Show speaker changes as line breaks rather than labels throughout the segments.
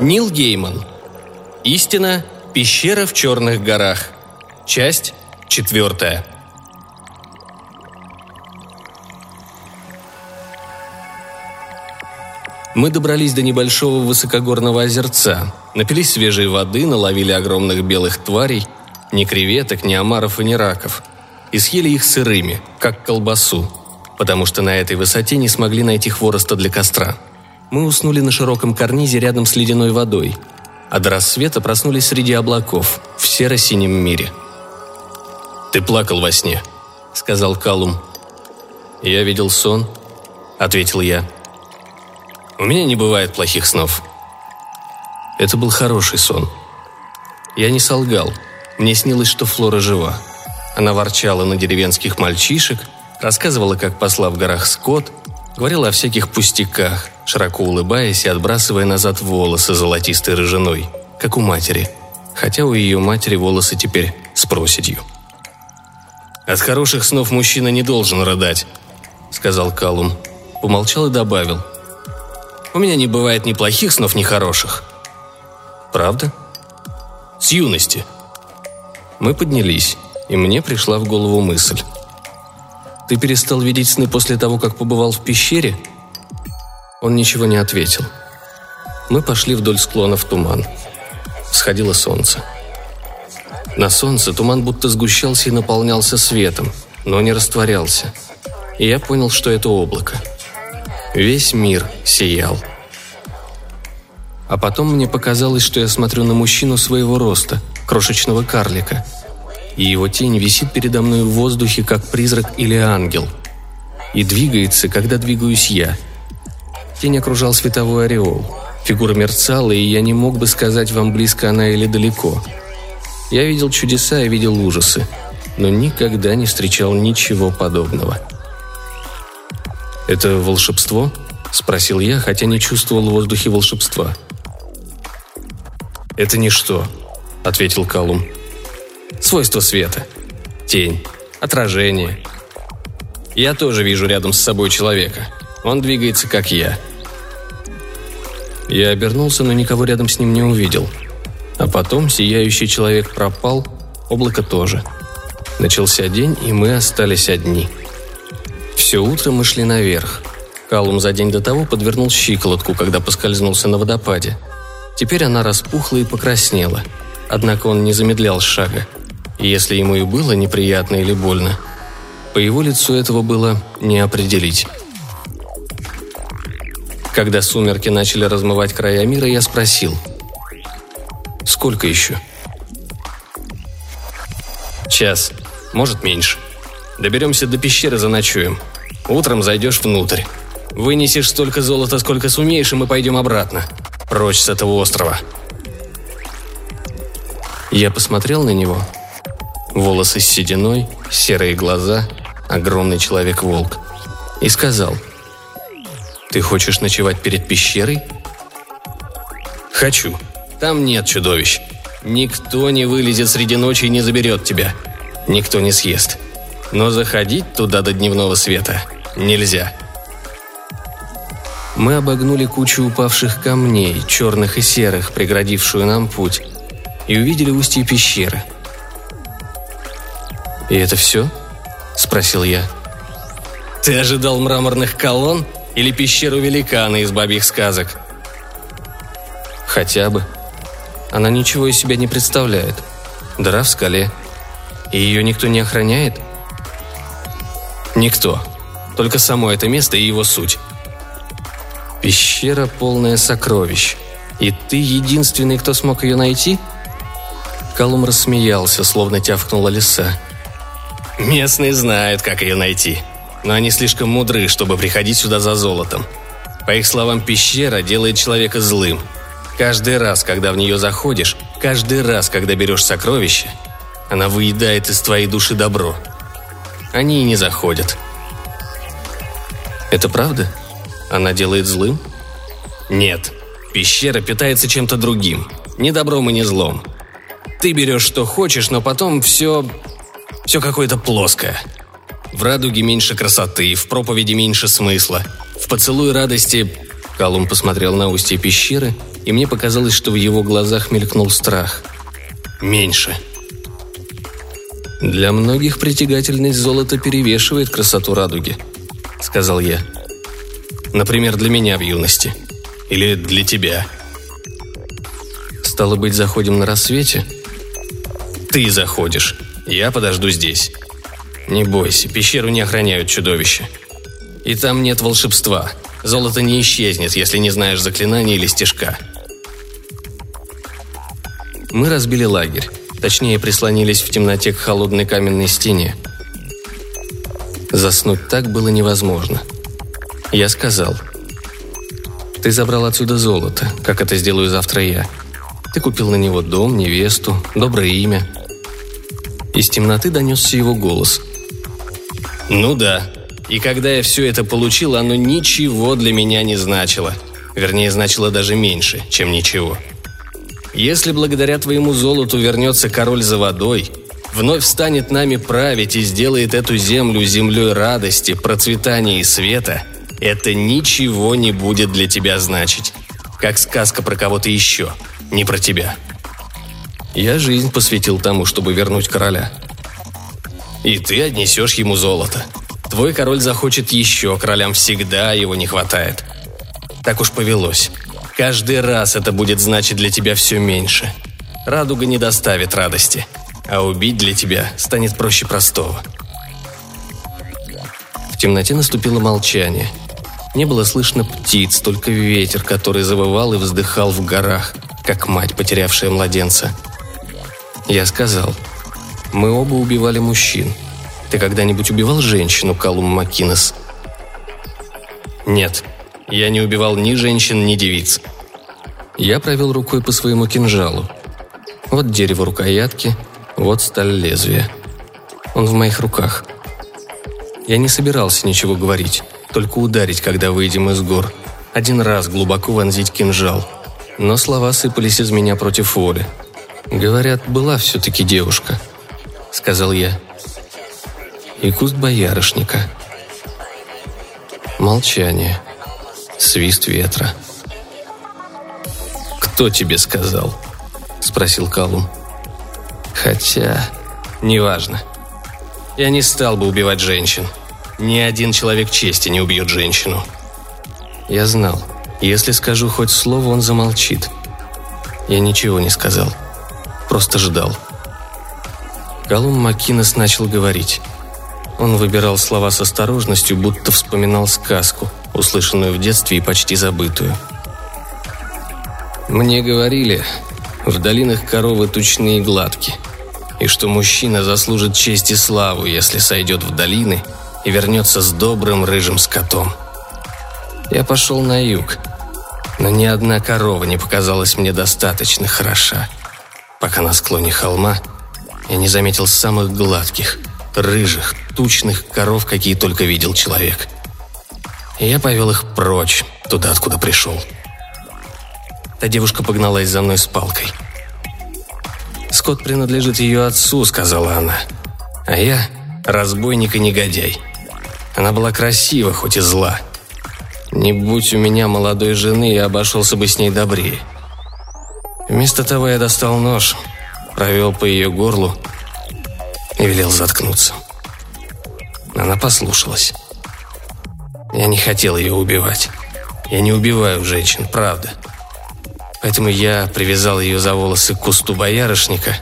Нил Гейман. Истина. Пещера в Черных горах. Часть четвертая. Мы добрались до небольшого высокогорного озерца, напились свежей воды, наловили огромных белых тварей, ни креветок, ни омаров и ни раков, и съели их сырыми, как колбасу, потому что на этой высоте не смогли найти хвороста для костра. Мы уснули на широком карнизе рядом с ледяной водой, а до рассвета проснулись среди облаков, в серо-синем мире. «Ты плакал во сне», — сказал Калум. «Я видел сон», — ответил я. У меня не бывает плохих снов. Это был хороший сон. Я не солгал. Мне снилось, что Флора жива. Она ворчала на деревенских мальчишек, рассказывала, как посла в горах скот, говорила о всяких пустяках, широко улыбаясь и отбрасывая назад волосы золотистой рыжиной, как у матери, хотя у ее матери волосы теперь с проседью. «От хороших снов мужчина не должен рыдать», — сказал Калум. Помолчал и добавил — у меня не бывает ни плохих снов, ни хороших. Правда? С юности. Мы поднялись, и мне пришла в голову мысль. Ты перестал видеть сны после того, как побывал в пещере? Он ничего не ответил. Мы пошли вдоль склона в туман. Всходило солнце. На солнце туман будто сгущался и наполнялся светом, но не растворялся. И я понял, что это облако – Весь мир сиял. А потом мне показалось, что я смотрю на мужчину своего роста, крошечного карлика. И его тень висит передо мной в воздухе, как призрак или ангел. И двигается, когда двигаюсь я. Тень окружал световой ореол. Фигура мерцала, и я не мог бы сказать вам, близко она или далеко. Я видел чудеса и видел ужасы, но никогда не встречал ничего подобного. «Это волшебство?» – спросил я, хотя не чувствовал в воздухе волшебства. «Это ничто», – ответил Калум. «Свойство света. Тень. Отражение. Я тоже вижу рядом с собой человека. Он двигается, как я». Я обернулся, но никого рядом с ним не увидел. А потом сияющий человек пропал, облако тоже. Начался день, и мы остались одни – все утро мы шли наверх. Калум за день до того подвернул щиколотку, когда поскользнулся на водопаде. Теперь она распухла и покраснела. Однако он не замедлял шага. И если ему и было неприятно или больно, по его лицу этого было не определить. Когда сумерки начали размывать края мира, я спросил. «Сколько еще?» «Час. Может, меньше. Доберемся до пещеры, заночуем. Утром зайдешь внутрь. Вынесешь столько золота, сколько сумеешь, и мы пойдем обратно. Прочь с этого острова. Я посмотрел на него. Волосы с сединой, серые глаза, огромный человек-волк. И сказал, «Ты хочешь ночевать перед пещерой?» «Хочу. Там нет чудовищ. Никто не вылезет среди ночи и не заберет тебя. Никто не съест. Но заходить туда до дневного света нельзя. Мы обогнули кучу упавших камней, черных и серых, преградившую нам путь, и увидели устье пещеры. «И это все?» – спросил я. «Ты ожидал мраморных колонн или пещеру великана из бабьих сказок?» «Хотя бы. Она ничего из себя не представляет. Дыра в скале. И ее никто не охраняет?» «Никто», только само это место и его суть. Пещера полная сокровищ. И ты единственный, кто смог ее найти? Колум рассмеялся, словно тявкнула лиса. Местные знают, как ее найти. Но они слишком мудры, чтобы приходить сюда за золотом. По их словам, пещера делает человека злым. Каждый раз, когда в нее заходишь, каждый раз, когда берешь сокровище, она выедает из твоей души добро. Они и не заходят – это правда? Она делает злым? Нет. Пещера питается чем-то другим. Ни добром и ни злом. Ты берешь, что хочешь, но потом все... Все какое-то плоское. В радуге меньше красоты, в проповеди меньше смысла. В поцелуй радости... Калум посмотрел на устье пещеры, и мне показалось, что в его глазах мелькнул страх. «Меньше». «Для многих притягательность золота перевешивает красоту радуги», — сказал я. «Например, для меня в юности. Или для тебя». «Стало быть, заходим на рассвете?» «Ты заходишь. Я подожду здесь. Не бойся, пещеру не охраняют чудовища. И там нет волшебства. Золото не исчезнет, если не знаешь заклинания или стежка». Мы разбили лагерь. Точнее, прислонились в темноте к холодной каменной стене. Заснуть так было невозможно. Я сказал. «Ты забрал отсюда золото, как это сделаю завтра я. Ты купил на него дом, невесту, доброе имя». Из темноты донесся его голос. «Ну да. И когда я все это получил, оно ничего для меня не значило. Вернее, значило даже меньше, чем ничего. Если благодаря твоему золоту вернется король за водой, вновь станет нами править и сделает эту землю землей радости, процветания и света, это ничего не будет для тебя значить. Как сказка про кого-то еще, не про тебя. Я жизнь посвятил тому, чтобы вернуть короля. И ты отнесешь ему золото. Твой король захочет еще, королям всегда его не хватает. Так уж повелось. Каждый раз это будет значить для тебя все меньше. Радуга не доставит радости, а убить для тебя станет проще простого. В темноте наступило молчание. Не было слышно птиц, только ветер, который завывал и вздыхал в горах, как мать, потерявшая младенца. Я сказал, мы оба убивали мужчин. Ты когда-нибудь убивал женщину, Калум Макинес? Нет, я не убивал ни женщин, ни девиц. Я провел рукой по своему кинжалу. Вот дерево рукоятки, вот сталь лезвия. Он в моих руках. Я не собирался ничего говорить, только ударить, когда выйдем из гор. Один раз глубоко вонзить кинжал. Но слова сыпались из меня против воли. «Говорят, была все-таки девушка», — сказал я. «И куст боярышника». Молчание. Свист ветра. «Кто тебе сказал?» – спросил Калум. «Хотя... неважно. Я не стал бы убивать женщин. Ни один человек чести не убьет женщину». Я знал, если скажу хоть слово, он замолчит. Я ничего не сказал. Просто ждал. Колум Макинес начал говорить. Он выбирал слова с осторожностью, будто вспоминал сказку, услышанную в детстве и почти забытую. «Мне говорили, в долинах коровы тучные и гладкие, и что мужчина заслужит честь и славу, если сойдет в долины и вернется с добрым рыжим скотом. Я пошел на юг, но ни одна корова не показалась мне достаточно хороша, пока на склоне холма я не заметил самых гладких, рыжих, тучных коров, какие только видел человек. Я повел их прочь, туда, откуда пришел. Та девушка погналась за мной с палкой. «Скот принадлежит ее отцу», — сказала она. «А я — разбойник и негодяй». Она была красива, хоть и зла. Не будь у меня молодой жены, я обошелся бы с ней добрее. Вместо того я достал нож, провел по ее горлу и велел заткнуться. Она послушалась. Я не хотел ее убивать. Я не убиваю женщин, правда. Поэтому я привязал ее за волосы к кусту боярышника,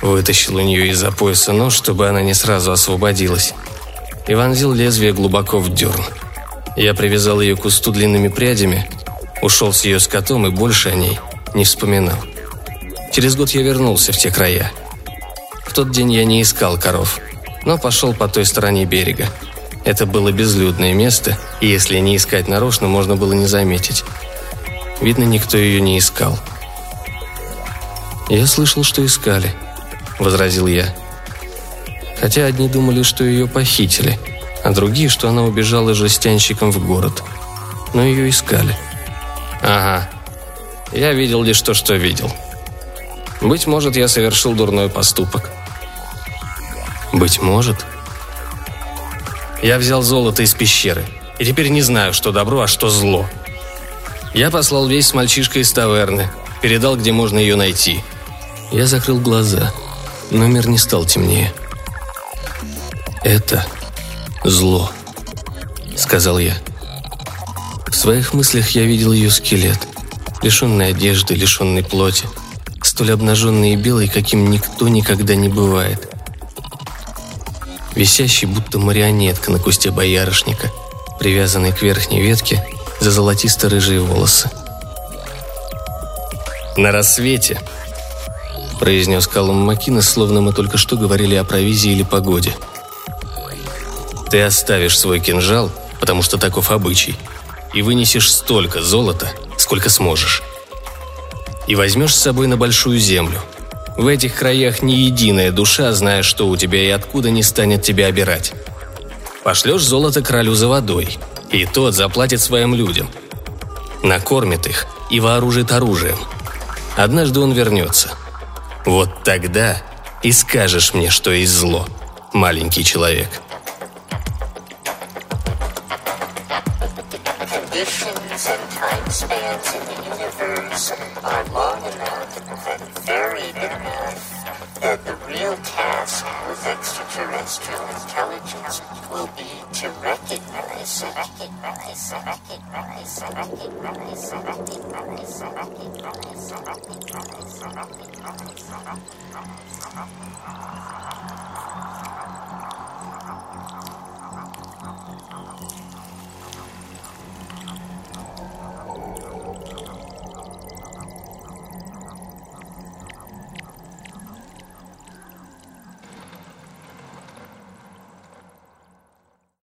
вытащил у нее из-за пояса нож, чтобы она не сразу освободилась, и вонзил лезвие глубоко в дерн. Я привязал ее к кусту длинными прядями, ушел с ее скотом и больше о ней не вспоминал. Через год я вернулся в те края. В тот день я не искал коров, но пошел по той стороне берега. Это было безлюдное место, и если не искать нарочно, можно было не заметить. Видно, никто ее не искал. «Я слышал, что искали», — возразил я. Хотя одни думали, что ее похитили, а другие, что она убежала жестянщиком в город. Но ее искали. «Ага. Я видел лишь то, что видел. Быть может, я совершил дурной поступок». «Быть может?» Я взял золото из пещеры, и теперь не знаю, что добро, а что зло. Я послал весь с мальчишкой из таверны, передал, где можно ее найти. Я закрыл глаза, но мир не стал темнее. «Это зло», — сказал я. В своих мыслях я видел ее скелет, лишенный одежды, лишенный плоти, столь обнаженный и белый, каким никто никогда не бывает. Висящий, будто марионетка на кусте боярышника, привязанный к верхней ветке за золотисто-рыжие волосы. «На рассвете», — произнес Калум Макина, словно мы только что говорили о провизии или погоде. «Ты оставишь свой кинжал, потому что таков обычай, и вынесешь столько золота, сколько сможешь. И возьмешь с собой на большую землю. В этих краях ни единая душа, зная, что у тебя и откуда, не станет тебя обирать. Пошлешь золото королю за водой, и тот заплатит своим людям. Накормит их и вооружит оружием. Однажды он вернется. Вот тогда и скажешь мне, что есть зло, маленький человек». conditions and time spans in the universe are long enough and varied enough that the real task with extraterrestrial intelligence will be to recognize it.